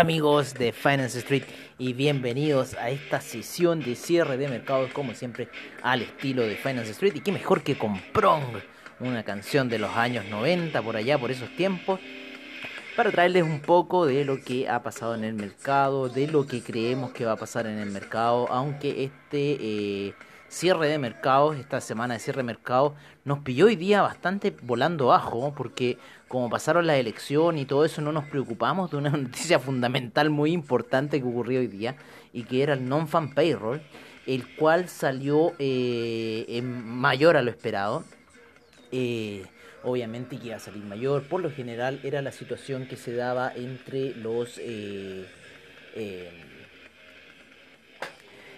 Amigos de Finance Street y bienvenidos a esta sesión de cierre de mercados como siempre al estilo de Finance Street. Y qué mejor que con Prong, una canción de los años 90 por allá por esos tiempos para traerles un poco de lo que ha pasado en el mercado, de lo que creemos que va a pasar en el mercado, aunque este eh, cierre de mercados, esta semana de cierre de mercados, nos pilló hoy día bastante volando bajo, porque como pasaron la elección y todo eso, no nos preocupamos de una noticia fundamental muy importante que ocurrió hoy día, y que era el non-fan payroll, el cual salió eh, mayor a lo esperado. Eh, obviamente que iba a salir mayor, por lo general era la situación que se daba entre los... Eh,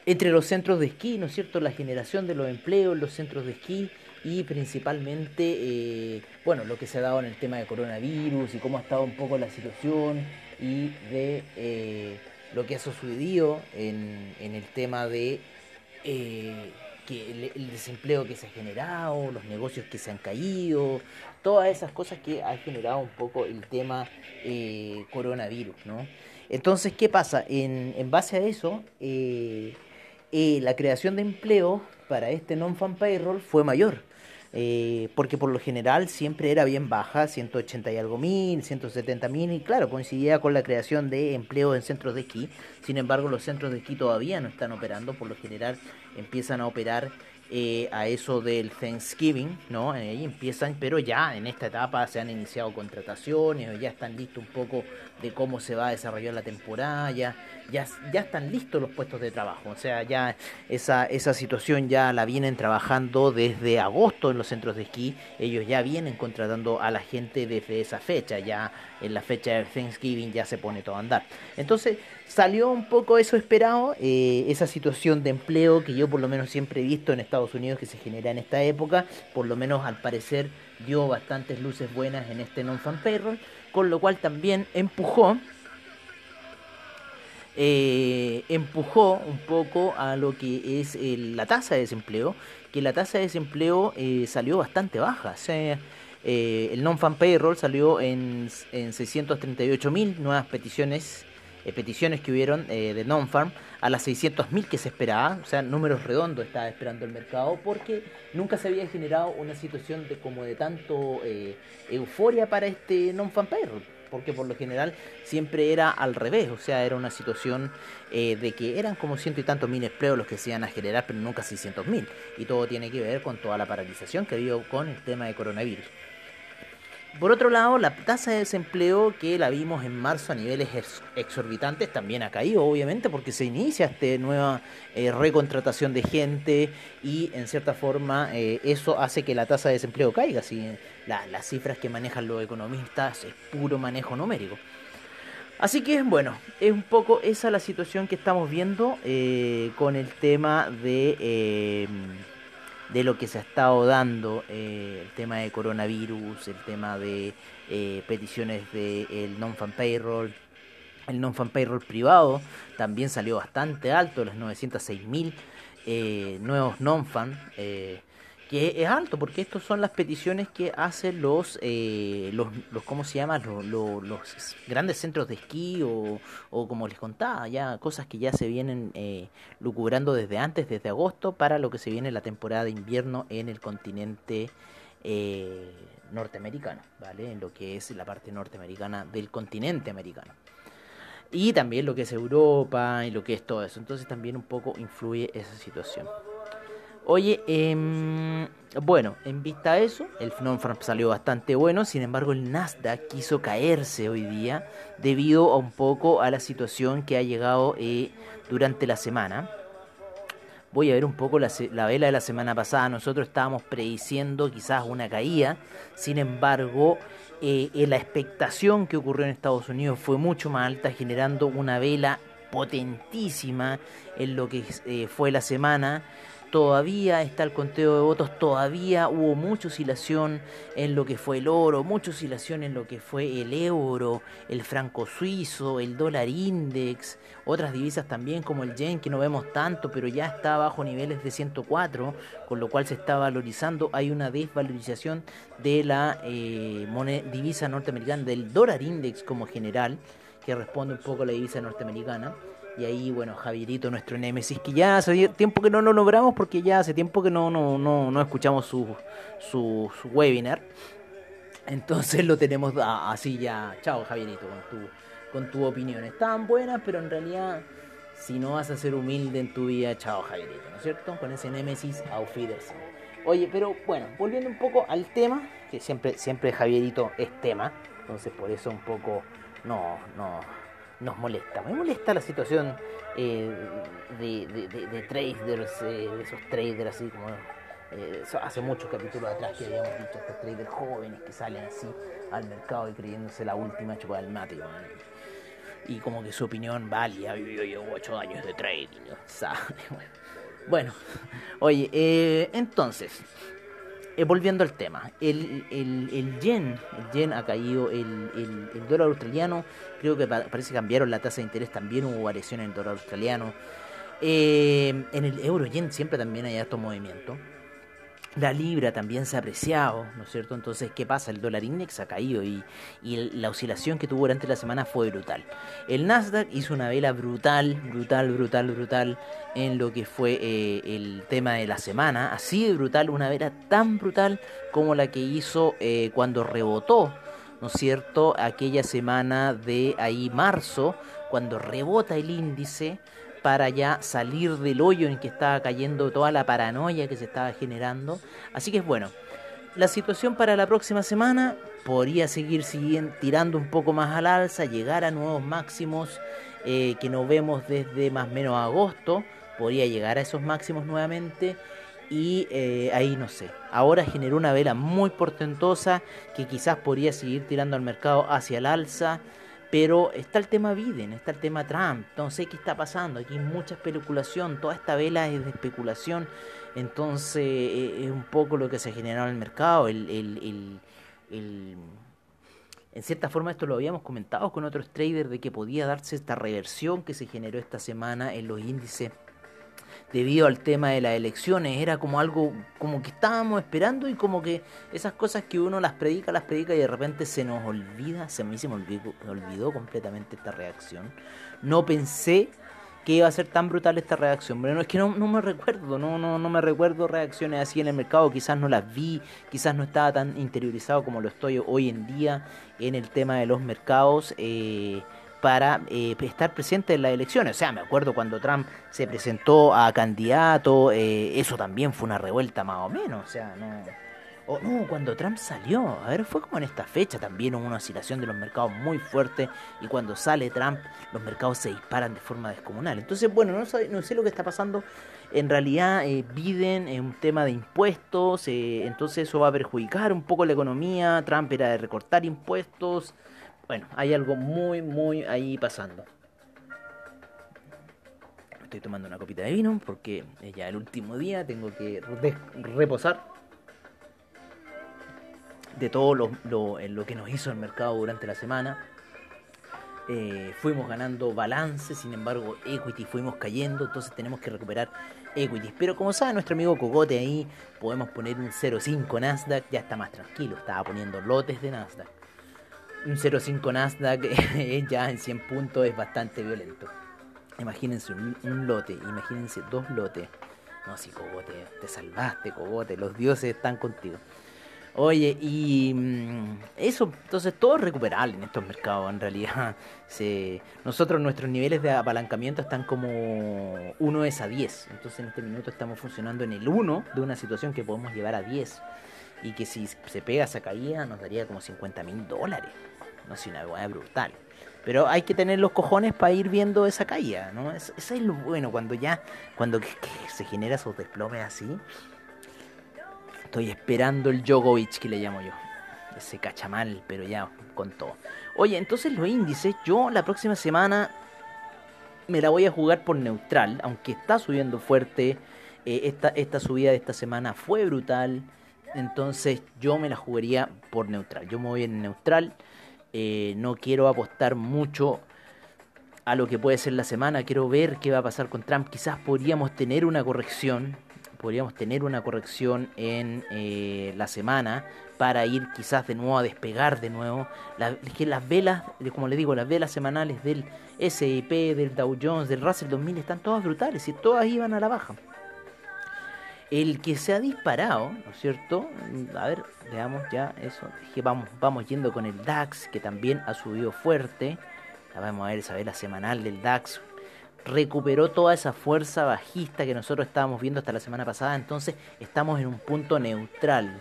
entre los centros de esquí, ¿no es cierto? La generación de los empleos en los centros de esquí y principalmente, eh, bueno, lo que se ha dado en el tema de coronavirus y cómo ha estado un poco la situación y de eh, lo que ha sucedido en, en el tema de eh, el, desempleo que se ha generado, los negocios que se han caído, todas esas cosas que ha generado un poco el tema coronavirus, ¿no? Entonces, ¿qué pasa? En, en base a eso, la creación de empleo para este non-fan payroll fue mayor. Eh, porque por lo general siempre era bien baja, 180 y algo mil, 170 mil, y claro, coincidía con la creación de empleo en centros de esquí. Sin embargo, los centros de esquí todavía no están operando, por lo general empiezan a operar eh, a eso del Thanksgiving, ¿no? Ahí empiezan, pero ya en esta etapa se han iniciado contrataciones, ya están listos un poco de cómo se va a desarrollar la temporada, ya, ya, están listos los puestos de trabajo, o sea, ya esa, esa situación ya la vienen trabajando desde agosto en los centros de esquí, ellos ya vienen contratando a la gente desde esa fecha, ya en la fecha de Thanksgiving ya se pone todo a andar. Entonces salió un poco eso esperado, eh, esa situación de empleo que yo por lo menos siempre he visto en Estados Unidos que se genera en esta época, por lo menos al parecer dio bastantes luces buenas en este non-fan payroll, con lo cual también empujó eh, empujó un poco a lo que es la tasa de desempleo, que la tasa de desempleo eh, salió bastante baja. O sea, eh, el non-fan payroll salió en, en 638 mil nuevas peticiones eh, peticiones que hubieron eh, de non-farm a las 600.000 que se esperaba, o sea, números redondos estaba esperando el mercado, porque nunca se había generado una situación de como de tanto eh, euforia para este non-farm payroll, porque por lo general siempre era al revés, o sea, era una situación de que eran como ciento y tantos mil empleos los que se iban a generar, pero nunca 600.000, mil, y todo tiene que ver con toda la paralización que ha habido con el tema de coronavirus. Por otro lado, la tasa de desempleo que la vimos en marzo a niveles exorbitantes también ha caído, obviamente, porque se inicia esta nueva eh, recontratación de gente y, en cierta forma, eh, eso hace que la tasa de desempleo caiga. Si las cifras que manejan los economistas es puro manejo numérico. Así que, bueno, es un poco esa la situación que estamos viendo eh, con el tema de de lo que se ha estado dando, eh, el tema de coronavirus, el tema de eh, peticiones del de non-fan payroll, el non-fan payroll privado también salió bastante alto, los 906 mil eh, nuevos non-fan que es alto, porque estas son las peticiones que hacen los, eh, los, los, ¿cómo se llama? Los, los, grandes centros de esquí o, o, como les contaba, ya cosas que ya se vienen eh, lucubrando desde antes, desde agosto, para lo que se viene la temporada de invierno en el continente eh, norteamericano, ¿vale? En lo que es la parte norteamericana del continente americano. Y también lo que es Europa y lo que es todo eso. Entonces también un poco influye esa situación. Oye, eh, bueno, en vista de eso, el non salió bastante bueno, sin embargo el Nasdaq quiso caerse hoy día debido a un poco a la situación que ha llegado eh, durante la semana. Voy a ver un poco la, vela de la semana pasada. Nosotros estábamos prediciendo quizás una caída. Sin embargo, eh, la expectación que ocurrió en Estados Unidos fue mucho más alta, generando una vela potentísima en lo que eh, fue la semana todavía está el conteo de votos, todavía hubo mucha oscilación en lo que fue el oro, mucha oscilación en lo que fue el euro, el franco suizo, el dólar index, otras divisas también como el yen que no vemos tanto, pero ya está bajo niveles de 104, con lo cual se está valorizando, hay una desvalorización de la eh, divisa norteamericana, del dólar index como general, que responde un poco a la divisa norteamericana. Y ahí, bueno, Javierito, nuestro némesis, que ya hace tiempo que no lo logramos porque ya hace tiempo que no, no, no, no escuchamos su, su, webinar. Entonces lo tenemos así ya. Chao, Javierito, con tu, con tu opinión. Estaban buenas, pero en realidad, si no vas a ser humilde en tu vida, chao, Javierito, ¿no es cierto? Con ese némesis, auf Oye, pero bueno, volviendo un poco al tema, que siempre, siempre Javierito es tema, entonces por eso un poco no, no, nos molesta. Me molesta la situación eh, de, de, traders, eh, esos traders así como... Eh, hace muchos capítulos atrás que habíamos dicho estos traders jóvenes que salen así al mercado y creyéndose la última chupada del mate. Y como que su opinión vale, ha yo ocho años de trading. Bueno, oye, entonces, eh, volviendo al tema, el, el, yen, el yen ha caído, el, el, dólar australiano, creo que parece que cambiaron la tasa de interés, también hubo variación en el dólar australiano. Eh, en el euro yen siempre también hay alto movimiento. La libra también se ha apreciado, ¿no es cierto? Entonces, ¿qué pasa? El dólar index ha caído y, la oscilación que tuvo durante la semana fue brutal. El Nasdaq hizo una vela brutal, brutal, brutal, brutal en lo que fue eh, el tema de la semana. Así de brutal, una vela tan brutal como la que hizo eh, cuando rebotó, ¿no es cierto? Aquella semana de ahí marzo, cuando rebota el índice para ya salir del hoyo en que estaba cayendo toda la paranoia que se estaba generando. Así que es bueno, la situación para la próxima semana podría seguir tirando un poco más al alza, llegar a nuevos máximos eh, que nos vemos desde más o menos agosto, podría llegar a esos máximos nuevamente y eh, ahí no sé. Ahora generó una vela muy portentosa que quizás podría seguir tirando al mercado hacia el alza. Pero está el tema Biden, está el tema Trump, sé qué está pasando, aquí hay mucha especulación, toda esta vela es de especulación, entonces eh, es un poco lo que se ha generado en el mercado, el, el, el, en cierta forma esto lo habíamos comentado con otros traders de que podía darse esta reversión que se generó esta semana en los índices debido al tema de las elecciones. Era como algo como que estábamos esperando y como que esas cosas que uno las predica, las predica y de repente se nos olvida. Se me, se me olvidó, completamente esta reacción. No pensé que iba a ser tan brutal esta reacción. Pero no, es que no, no me recuerdo, no, no, no me recuerdo reacciones así en el mercado. Quizás no las vi, quizás no estaba tan interiorizado como lo estoy hoy en día en el tema de los mercados. Eh, para eh, estar presente en las elecciones. O sea, me acuerdo cuando Trump se presentó a candidato, eh, eso también fue una revuelta más o menos. O sea, no. O no, cuando Trump salió, a ver, fue como en esta fecha también hubo una oscilación de los mercados muy fuerte y cuando sale Trump los mercados se disparan de forma descomunal. Entonces, bueno, no sé, no sé lo que está pasando. En realidad, eh, Biden es un tema de impuestos, eh, entonces eso va a perjudicar un poco la economía. Trump era de recortar impuestos. Bueno, hay algo muy, muy ahí pasando. Estoy tomando una copita de vino porque es ya el último día, tengo que reposar de todo lo, lo, que nos hizo el mercado durante la semana. Eh, fuimos ganando balance, sin embargo, equity fuimos cayendo, entonces tenemos que recuperar equity. Pero como sabe nuestro amigo Cogote ahí, podemos poner un 0.5 Nasdaq, ya está más tranquilo, estaba poniendo lotes de Nasdaq un 0.5 Nasdaq ya en 100 puntos es bastante violento. Imagínense un, lote, imagínense dos lotes. No, si Cogote, te salvaste, Cogote, los dioses están contigo. Oye, y mm, eso, entonces todo es recuperable en estos mercados, en realidad. Se, nosotros nuestros niveles de apalancamiento están como 1 es a 10, entonces en este minuto estamos funcionando en el 1 de una situación que podemos llevar a 10 y que si se pega esa caída nos daría como 50 mil dólares. No sé, una hueá brutal. Pero hay que tener los cojones para ir viendo esa caída, ¿no? Eso, es lo bueno, cuando ya, cuando se genera esos desplomes así, Estoy esperando el Djokovic que le llamo yo. Ese cachamal, pero ya con todo. Oye, entonces los índices, yo la próxima semana me la voy a jugar por neutral, aunque está subiendo fuerte. Eh, esta, esta subida de esta semana fue brutal. Entonces yo me la jugaría por neutral. Yo me voy en neutral. Eh, no quiero apostar mucho a lo que puede ser la semana. Quiero ver qué va a pasar con Trump. Quizás podríamos tener una corrección podríamos tener una corrección en eh, la semana para ir quizás de nuevo a despegar de nuevo. que las velas, como le digo, las velas semanales del S&P, del Dow Jones, del Russell 2000 están todas brutales y todas iban a la baja. El que se ha disparado, ¿no es cierto? A ver, veamos ya eso. que vamos, vamos yendo con el DAX, que también ha subido fuerte. vamos a ver esa vela semanal del DAX, recuperó toda esa fuerza bajista que nosotros estábamos viendo hasta la semana pasada, entonces estamos en un punto neutral,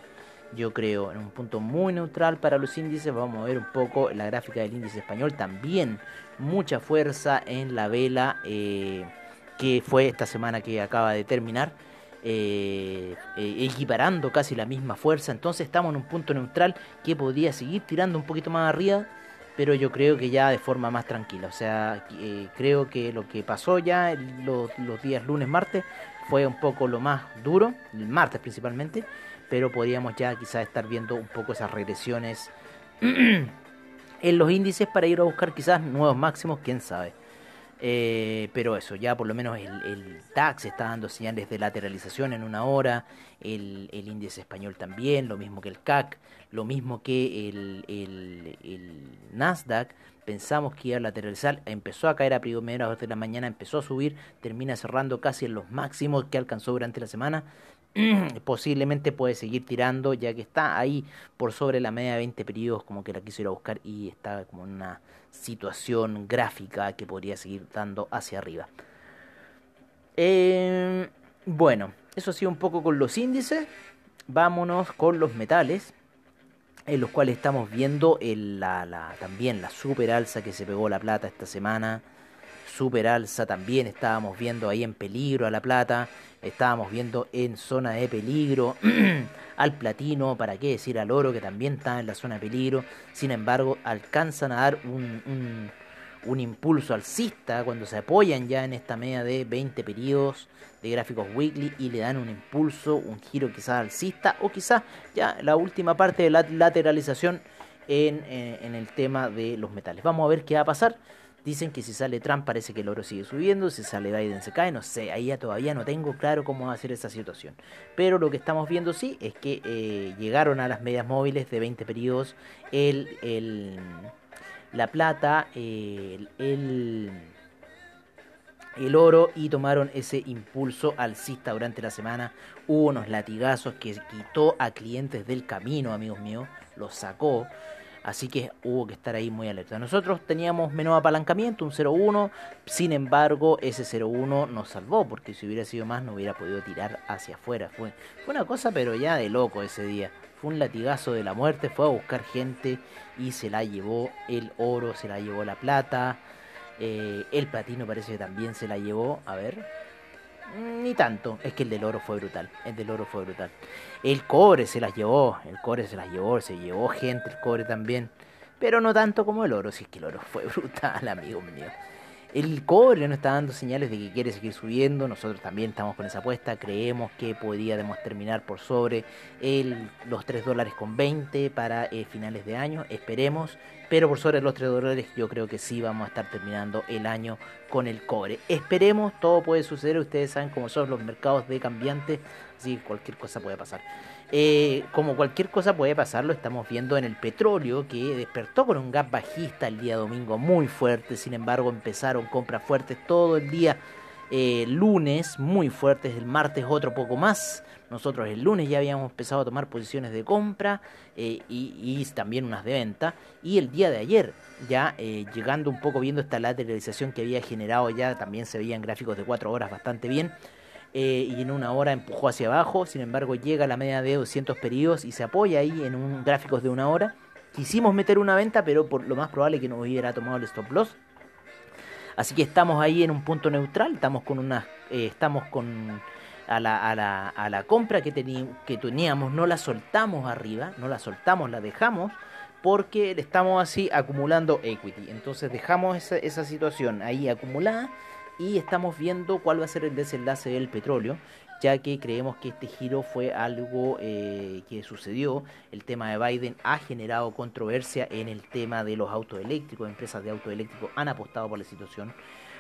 yo creo, en un punto muy neutral para los índices, vamos a ver un poco la gráfica del índice español, también mucha fuerza en la vela eh, que fue esta semana que acaba de terminar. Eh, eh, equiparando casi la misma fuerza entonces estamos en un punto neutral que podría seguir tirando un poquito más arriba pero yo creo que ya de forma más tranquila. O sea, eh, creo que lo que pasó ya los, los, días lunes, martes fue un poco lo más duro, el martes principalmente, pero podríamos ya quizás estar viendo un poco esas regresiones en los índices para ir a buscar quizás nuevos máximos, quién sabe. Eh, pero eso, ya por lo menos el, el, DAX está dando señales de lateralización en una hora, el, el, índice español también, lo mismo que el CAC, lo mismo que el, el Nasdaq. Pensamos que iba a lateralizar, empezó a caer a primeras de la mañana, empezó a subir, termina cerrando casi en los máximos que alcanzó durante la semana. Posiblemente puede seguir tirando, ya que está ahí por sobre la media de 20 periodos, como que la quiso ir a buscar y está como en una situación gráfica que podría seguir dando hacia arriba. Eh, bueno, eso ha sido un poco con los índices. Vámonos con los metales, en los cuales estamos viendo también la super alza que se pegó la plata esta semana. Super alza también estábamos viendo ahí en peligro a la plata. Estábamos viendo en zona de peligro al platino, para qué decir al oro que también está en la zona de peligro. Sin embargo, alcanzan a dar un, un, impulso alcista cuando se apoyan ya en esta media de 20 periodos de gráficos weekly y le dan un impulso, un giro quizás alcista o quizás ya la última parte de la lateralización en, eh, en el tema de los metales. Vamos a ver qué va a pasar. Dicen que si sale Trump parece que el oro sigue subiendo, si sale Biden se cae, no sé, ahí ya todavía no tengo claro cómo va a ser esa situación. Pero lo que estamos viendo sí es que eh, llegaron a las medias móviles de 20 periodos el, el la plata, el, el, el oro y tomaron ese impulso alcista durante la semana. Hubo unos latigazos que quitó a clientes del camino, amigos míos, los sacó. Así que hubo que estar ahí muy alerta. Nosotros teníamos menos apalancamiento, un 0-1. Sin embargo, ese 0-1 nos salvó, porque si hubiera sido más no hubiera podido tirar hacia afuera. Fue, una cosa, pero ya de loco ese día. Fue un latigazo de la muerte, fue a buscar gente y se la llevó el oro, se la llevó la plata. Eh, el platino parece que también se la llevó. A ver, ni tanto, es que el del oro fue brutal, el del oro fue brutal. El cobre se las llevó, el cobre se las llevó, se llevó gente el cobre también, pero no tanto como el oro, si es que el oro fue brutal, amigo mío. El cobre no está dando señales de que quiere seguir subiendo. Nosotros también estamos con esa apuesta. Creemos que podríamos terminar por sobre los 3 dólares con 20 para eh, finales de año. Esperemos. Pero por sobre los 3 dólares yo creo que sí vamos a estar terminando el año con el cobre. Esperemos. Todo puede suceder. Ustedes saben cómo son los mercados de cambiantes. Así que cualquier cosa puede pasar. Eh, como cualquier cosa puede pasar, lo estamos viendo en el petróleo, que despertó con un gap bajista el día domingo muy fuerte, sin embargo empezaron compras fuertes todo el día eh, lunes muy fuertes, el martes otro poco más. Nosotros el lunes ya habíamos empezado a tomar posiciones de compra eh, y, también unas de venta. Y el día de ayer, ya eh, llegando un poco viendo esta lateralización que había generado ya, también se veían gráficos de 4 horas bastante bien. Y en una hora empujó hacia abajo, sin embargo llega a la media de 200 periodos y se apoya ahí en un gráficos de una hora. Quisimos meter una venta, pero por lo más probable que nos hubiera tomado el stop loss. Así que estamos ahí en un punto neutral, estamos con una, eh, estamos con a la, a la, a la compra que, que teníamos, no la soltamos arriba, no la soltamos, la dejamos porque estamos así acumulando equity. Entonces dejamos esa, esa situación ahí acumulada y estamos viendo cuál va a ser el desenlace del petróleo ya que creemos que este giro fue algo eh, que sucedió. El tema de Biden ha generado controversia en el tema de los autos eléctricos, empresas de autos eléctricos han apostado por la situación.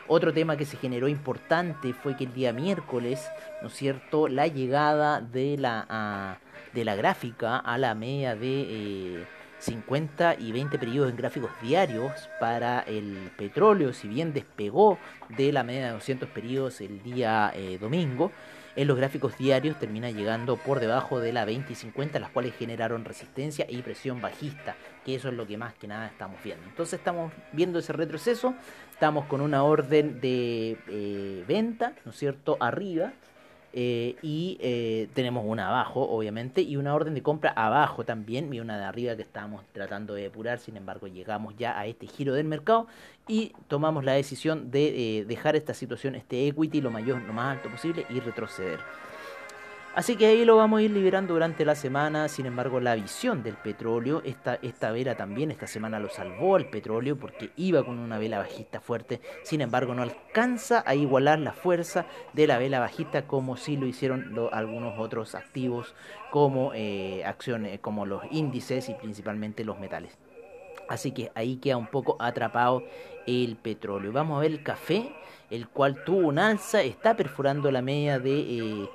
Otro tema que se generó importante fue que el día miércoles, ¿no es cierto?, la llegada de la, de la gráfica a la media de... 50 eh, y 20 periodos en gráficos diarios para el petróleo, si bien despegó de la media de 200 periodos el día eh, domingo, en los gráficos diarios termina llegando por debajo de la 20 y 50, las cuales generaron resistencia y presión bajista, que eso es lo que más que nada estamos viendo. Entonces estamos viendo ese retroceso, estamos con una orden de eh, venta, ¿no es cierto?, arriba, eh, y eh, tenemos una abajo, obviamente, y una orden de compra abajo también, y una de arriba que estábamos tratando de depurar, sin embargo llegamos ya a este giro del mercado y tomamos la decisión de eh, dejar esta situación, este equity lo mayor, lo más alto posible y retroceder. Así que ahí lo vamos a ir liberando durante la semana. Sin embargo, la visión del petróleo, esta, esta vela también esta semana lo salvó al petróleo porque iba con una vela bajista fuerte. Sin embargo, no alcanza a igualar la fuerza de la vela bajista como sí lo hicieron algunos otros activos como eh, acciones, como los índices y principalmente los metales. Así que ahí queda un poco atrapado el petróleo. Vamos a ver el café, el cual tuvo un alza, está perforando la media de... Eh,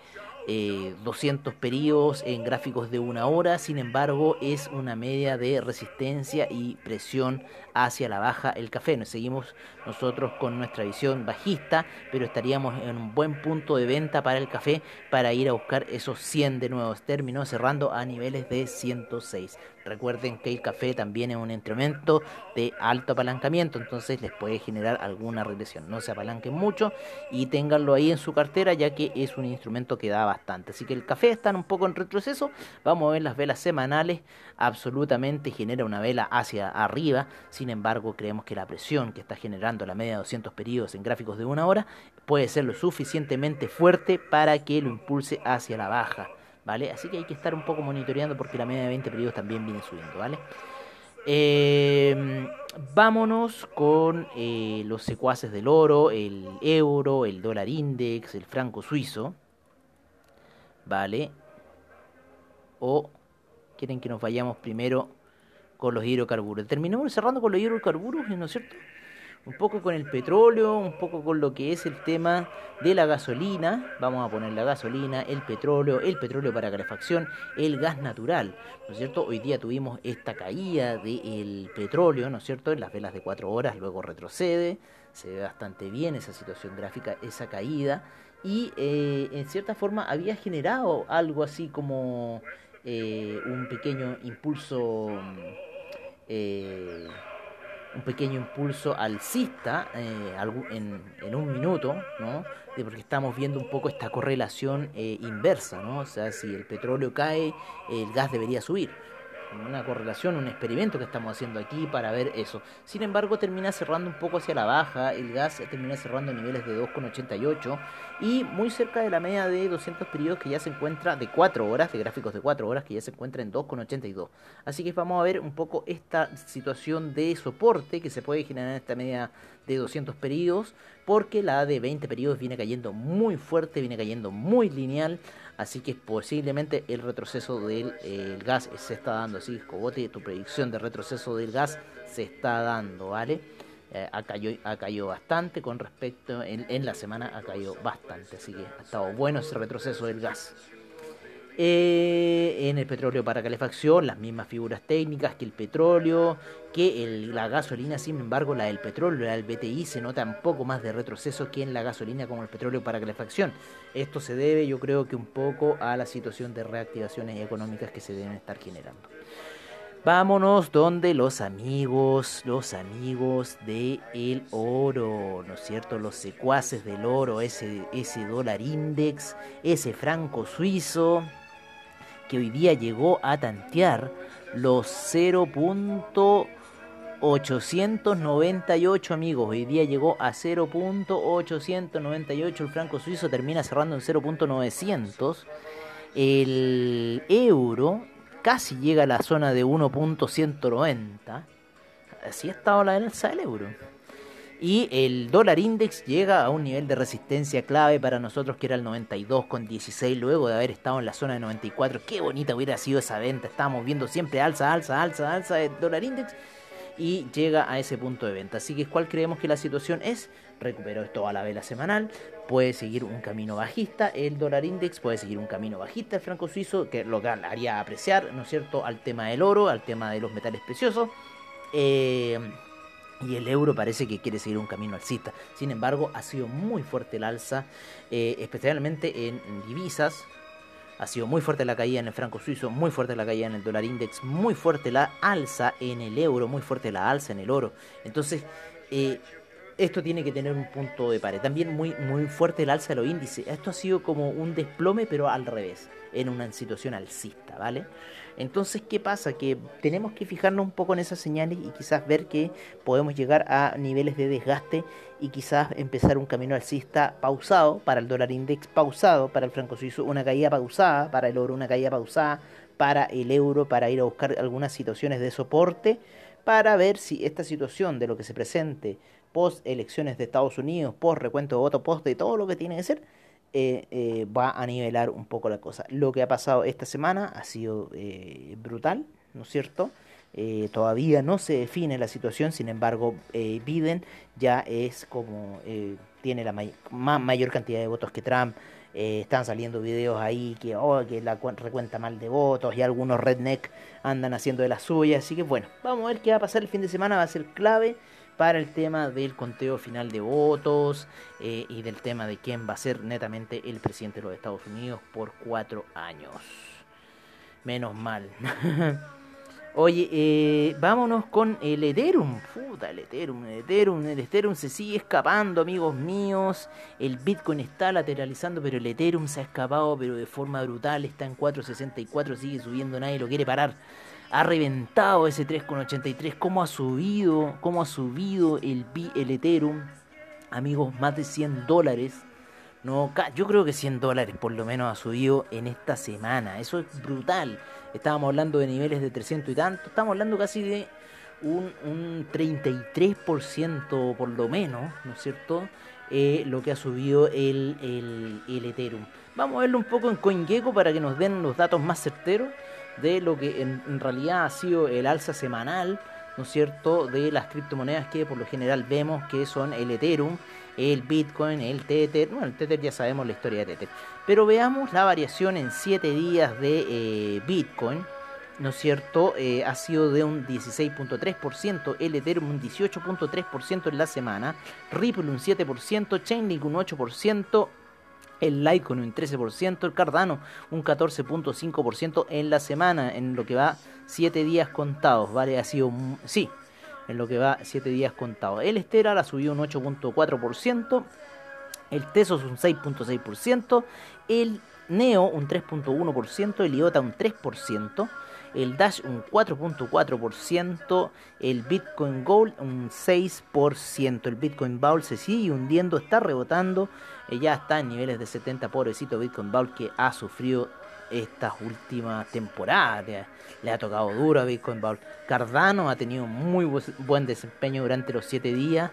200 eh, periodos en gráficos de una hora, sin embargo es una media de resistencia y presión hacia la baja el café. Nos seguimos nosotros con nuestra visión bajista, pero estaríamos en un buen punto de venta para el café para ir a buscar esos 100 de nuevos términos, cerrando a niveles de 106. Recuerden que el café también es un instrumento de alto apalancamiento, entonces les puede generar alguna regresión. No se apalanquen mucho y ténganlo ahí en su cartera, ya que es un instrumento que da bastante. Así que el café está un poco en retroceso. Vamos a ver las velas semanales. Absolutamente genera una vela hacia arriba. Embargo, creemos que la presión que está generando la media de 200 periodos en gráficos de una hora puede ser lo suficientemente fuerte para que lo impulse hacia la baja. ¿vale? Así que hay que estar un poco monitoreando porque la media de 20 periodos también viene subiendo, ¿vale? Em, vámonos con eh, los secuaces del oro, el euro, el dólar index, el franco suizo, ¿vale? O quieren que nos vayamos primero con los hidrocarburos. Terminamos cerrando con los hidrocarburos, ¿no es cierto? un poco con el petróleo, un poco con lo que es el tema de la gasolina, vamos a poner la gasolina, el petróleo, el petróleo para calefacción, el gas natural, ¿no es cierto? Hoy día tuvimos esta caída del petróleo, ¿no es cierto? En las velas de cuatro horas, luego retrocede, se ve bastante bien esa situación gráfica, esa caída, y eh, en cierta forma había generado algo así como eh, un pequeño impulso... Eh, un pequeño impulso alcista eh, en, un minuto, ¿no? De porque estamos viendo un poco esta correlación eh, inversa, ¿no? O sea, si el petróleo cae, el gas debería subir una correlación, un experimento que estamos haciendo aquí para ver eso. Sin embargo, termina cerrando un poco hacia la baja, el gas termina cerrando niveles de 2,88 y muy cerca de la media de 200 periodos que ya se encuentra de 4 horas, de gráficos de 4 horas que ya se encuentra en 2,82. Así que vamos a ver un poco esta situación de soporte que se puede generar en esta media de 200 periodos, porque la de 20 periodos viene cayendo muy fuerte, viene cayendo muy lineal, así que posiblemente el retroceso del gas se está dando, así Cobote, tu predicción de retroceso del gas se está dando, ¿vale? Eh, ha, caído, bastante con respecto, en, en, la semana ha caído bastante, así que ha estado bueno ese retroceso del gas. Eh, en el petróleo para calefacción, las mismas figuras técnicas que el petróleo, que la gasolina, sin embargo, la del petróleo, la del BTI, se nota un poco más de retroceso que en la gasolina como el petróleo para calefacción. Esto se debe, yo creo que un poco a la situación de reactivaciones económicas que se deben estar generando. Vámonos donde los amigos, los amigos de el oro, ¿no es cierto? Los secuaces del oro, ese, ese dólar index, ese franco suizo, que hoy día llegó a tantear los 0.898 amigos. Hoy día llegó a 0.898 el franco suizo, termina cerrando en 0.900. El euro casi llega a la zona de 1.190. Así ha estado la alza del euro. Y el dólar index llega a un nivel de resistencia clave para nosotros que era el 92,16 luego de haber estado en la zona de 94. Qué bonita hubiera sido esa venta. Estábamos viendo siempre alza, alza, alza, alza del dólar index y llega a ese punto de venta. Así que ¿cuál creemos que la situación es? Recuperó esto a la vela semanal, puede seguir un camino bajista, el dólar index puede seguir un camino bajista, el franco suizo, que lo haría apreciar, ¿no es cierto?, al tema del oro, al tema de los metales preciosos. Eh, y el euro parece que quiere seguir un camino alcista. Sin embargo, ha sido muy fuerte el alza, eh, especialmente en divisas, ha sido muy fuerte la caída en el franco suizo, muy fuerte la caída en el dólar index, muy fuerte la alza en el euro, muy fuerte la alza en el oro. Entonces, eh, esto tiene que tener un punto de pared. También muy, muy fuerte el alza de los índices. Esto ha sido como un desplome, pero al revés, en una situación alcista, ¿vale? Entonces, ¿qué pasa? Que tenemos que fijarnos un poco en esas señales y quizás ver que podemos llegar a niveles de desgaste y quizás empezar un camino alcista pausado para el dólar index, pausado para el franco suizo, una caída pausada para el oro, una caída pausada para el euro, para ir a buscar algunas situaciones de soporte para ver si esta situación de lo que se presente post elecciones de Estados Unidos, post recuento de votos, post de todo lo que tiene que ser, eh, eh, va a nivelar un poco la cosa. Lo que ha pasado esta semana ha sido eh, brutal, ¿no es cierto? todavía no se define la situación, sin embargo, Biden ya es como tiene la mayor cantidad de votos que Trump. están saliendo videos ahí que, oh, que la recuenta mal de votos y algunos redneck andan haciendo de la suya. Así que bueno, vamos a ver qué va a pasar el fin de semana. Va a ser clave para el tema del conteo final de votos eh, y del tema de quién va a ser netamente el presidente de los Estados Unidos por cuatro años. Menos mal. Oye, eh, vámonos con el Ethereum. Puta, el Ethereum, Ethereum, el Ethereum se sigue escapando, amigos míos. El Bitcoin está lateralizando, pero el Ethereum se ha escapado, pero de forma brutal. Está en 4.64, sigue subiendo, nadie lo quiere parar ha reventado ese 3,83, cómo ha subido, cómo ha subido el, el Ethereum, amigos, más de 100 dólares. No, yo creo que 100 dólares por lo menos ha subido en esta semana. Eso es brutal. Estábamos hablando de niveles de 300 y tanto. Estamos hablando casi de un, un 33% por lo menos, ¿no es cierto? Eh, lo que ha subido el, el, el Ethereum. Vamos a verlo un poco en CoinGecko para que nos den los datos más certeros de lo que en, realidad ha sido el alza semanal, ¿no es cierto?, de las criptomonedas que por lo general vemos que son el Ethereum, el Bitcoin, el Tether, bueno, el Tether ya sabemos la historia de Tether, pero veamos la variación en 7 días de eh, Bitcoin, ¿no es cierto? Eh, ha sido de un 16.3%, el Ethereum un 18.3% en la semana, Ripple un 7%, Chainlink un 8%, el Litecoin un 13%, el Cardano un 14.5% en la semana, en lo que va 7 días contados, ¿vale? Ha sido, sí, en lo que va 7 días contados. El Stellar ha subido un 8.4%, el Tesos un 6.6%, el Neo un 3.1%, el IOTA un 3%, el Dash un 4.4%, el Bitcoin Gold un 6%, el Bitcoin Bowl se sigue hundiendo, está rebotando, ya está en niveles de 70, pobrecito Bitcoin Bowl que ha sufrido estas últimas temporadas, le ha tocado duro a Bitcoin Bowl. Cardano ha tenido muy buen desempeño durante los 7 días,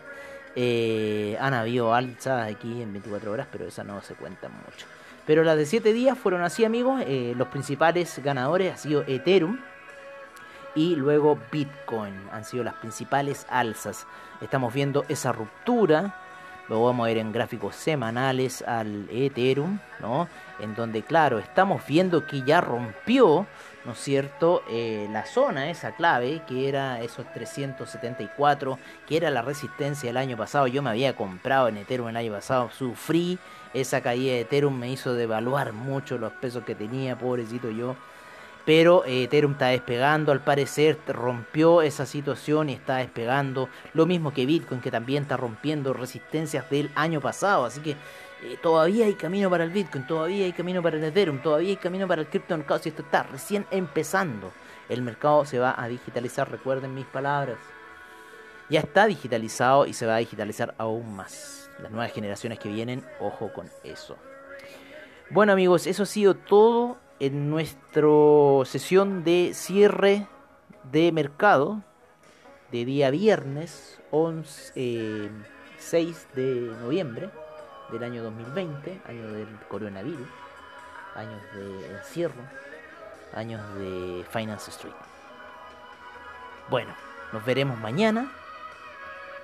eh, han habido alzas aquí en 24 horas, pero esas no se cuentan mucho. Pero las de 7 días fueron así, amigos. Eh, los principales ganadores han sido Ethereum y luego Bitcoin. Han sido las principales alzas. Estamos viendo esa ruptura Lo vamos a ver en gráficos semanales al Ethereum, ¿no? En donde, claro, estamos viendo que ya rompió, ¿no es cierto?, eh, la zona, esa clave, que era esos 374, que era la resistencia del año pasado. Yo me había comprado en Ethereum el año pasado, sufrí esa caída de Ethereum, me hizo devaluar mucho los pesos que tenía, pobrecito yo pero eh, Ethereum está despegando, al parecer rompió esa situación y está despegando, lo mismo que Bitcoin que también está rompiendo resistencias del año pasado, así que eh, todavía hay camino para el Bitcoin, todavía hay camino para el Ethereum, todavía hay camino para el criptomercado, si esto está recién empezando, el mercado se va a digitalizar, recuerden mis palabras, ya está digitalizado y se va a digitalizar aún más, las nuevas generaciones que vienen, ojo con eso. Bueno amigos, eso ha sido todo en nuestra sesión de cierre de mercado de día viernes 11, 6 eh, de noviembre del año 2020, año del coronavirus, años de encierro, años de Finance Street. Bueno, nos veremos mañana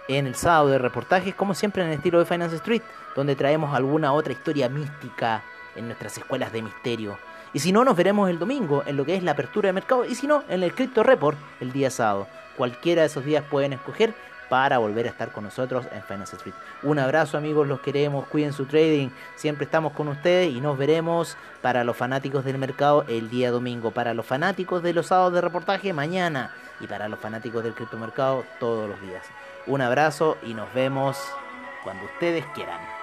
en el sábado de reportajes, como siempre en el estilo de Finance Street, donde traemos alguna otra historia mística en nuestras escuelas de misterio y si no, nos veremos el domingo en lo que es la apertura de mercado. Y si no, en el Crypto Report el día sábado. Cualquiera de esos días pueden escoger para volver a estar con nosotros en Finance Street. Un abrazo amigos, los queremos, cuiden su trading, siempre estamos con ustedes y nos veremos para los fanáticos del mercado el día domingo, para los fanáticos de los sábados de reportaje mañana y para los fanáticos del criptomercado todos los días. Un abrazo y nos vemos cuando ustedes quieran.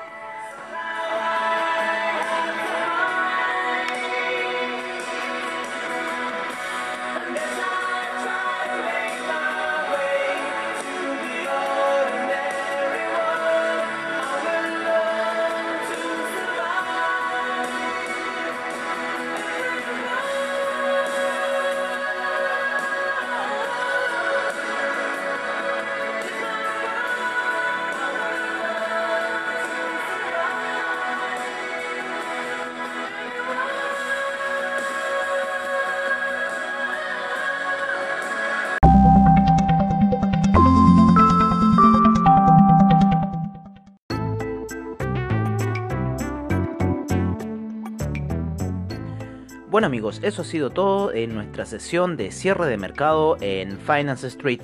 Amigos, eso ha sido todo en nuestra sesión de cierre de mercado en Finance Street.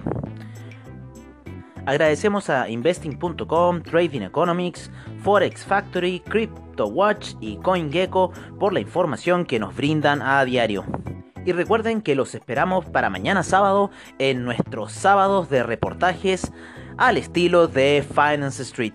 Agradecemos a investing.com, Trading Economics, Forex Factory, CryptoWatch y CoinGecko por la información que nos brindan a diario. Y recuerden que los esperamos para mañana sábado en nuestros sábados de reportajes al estilo de Finance Street.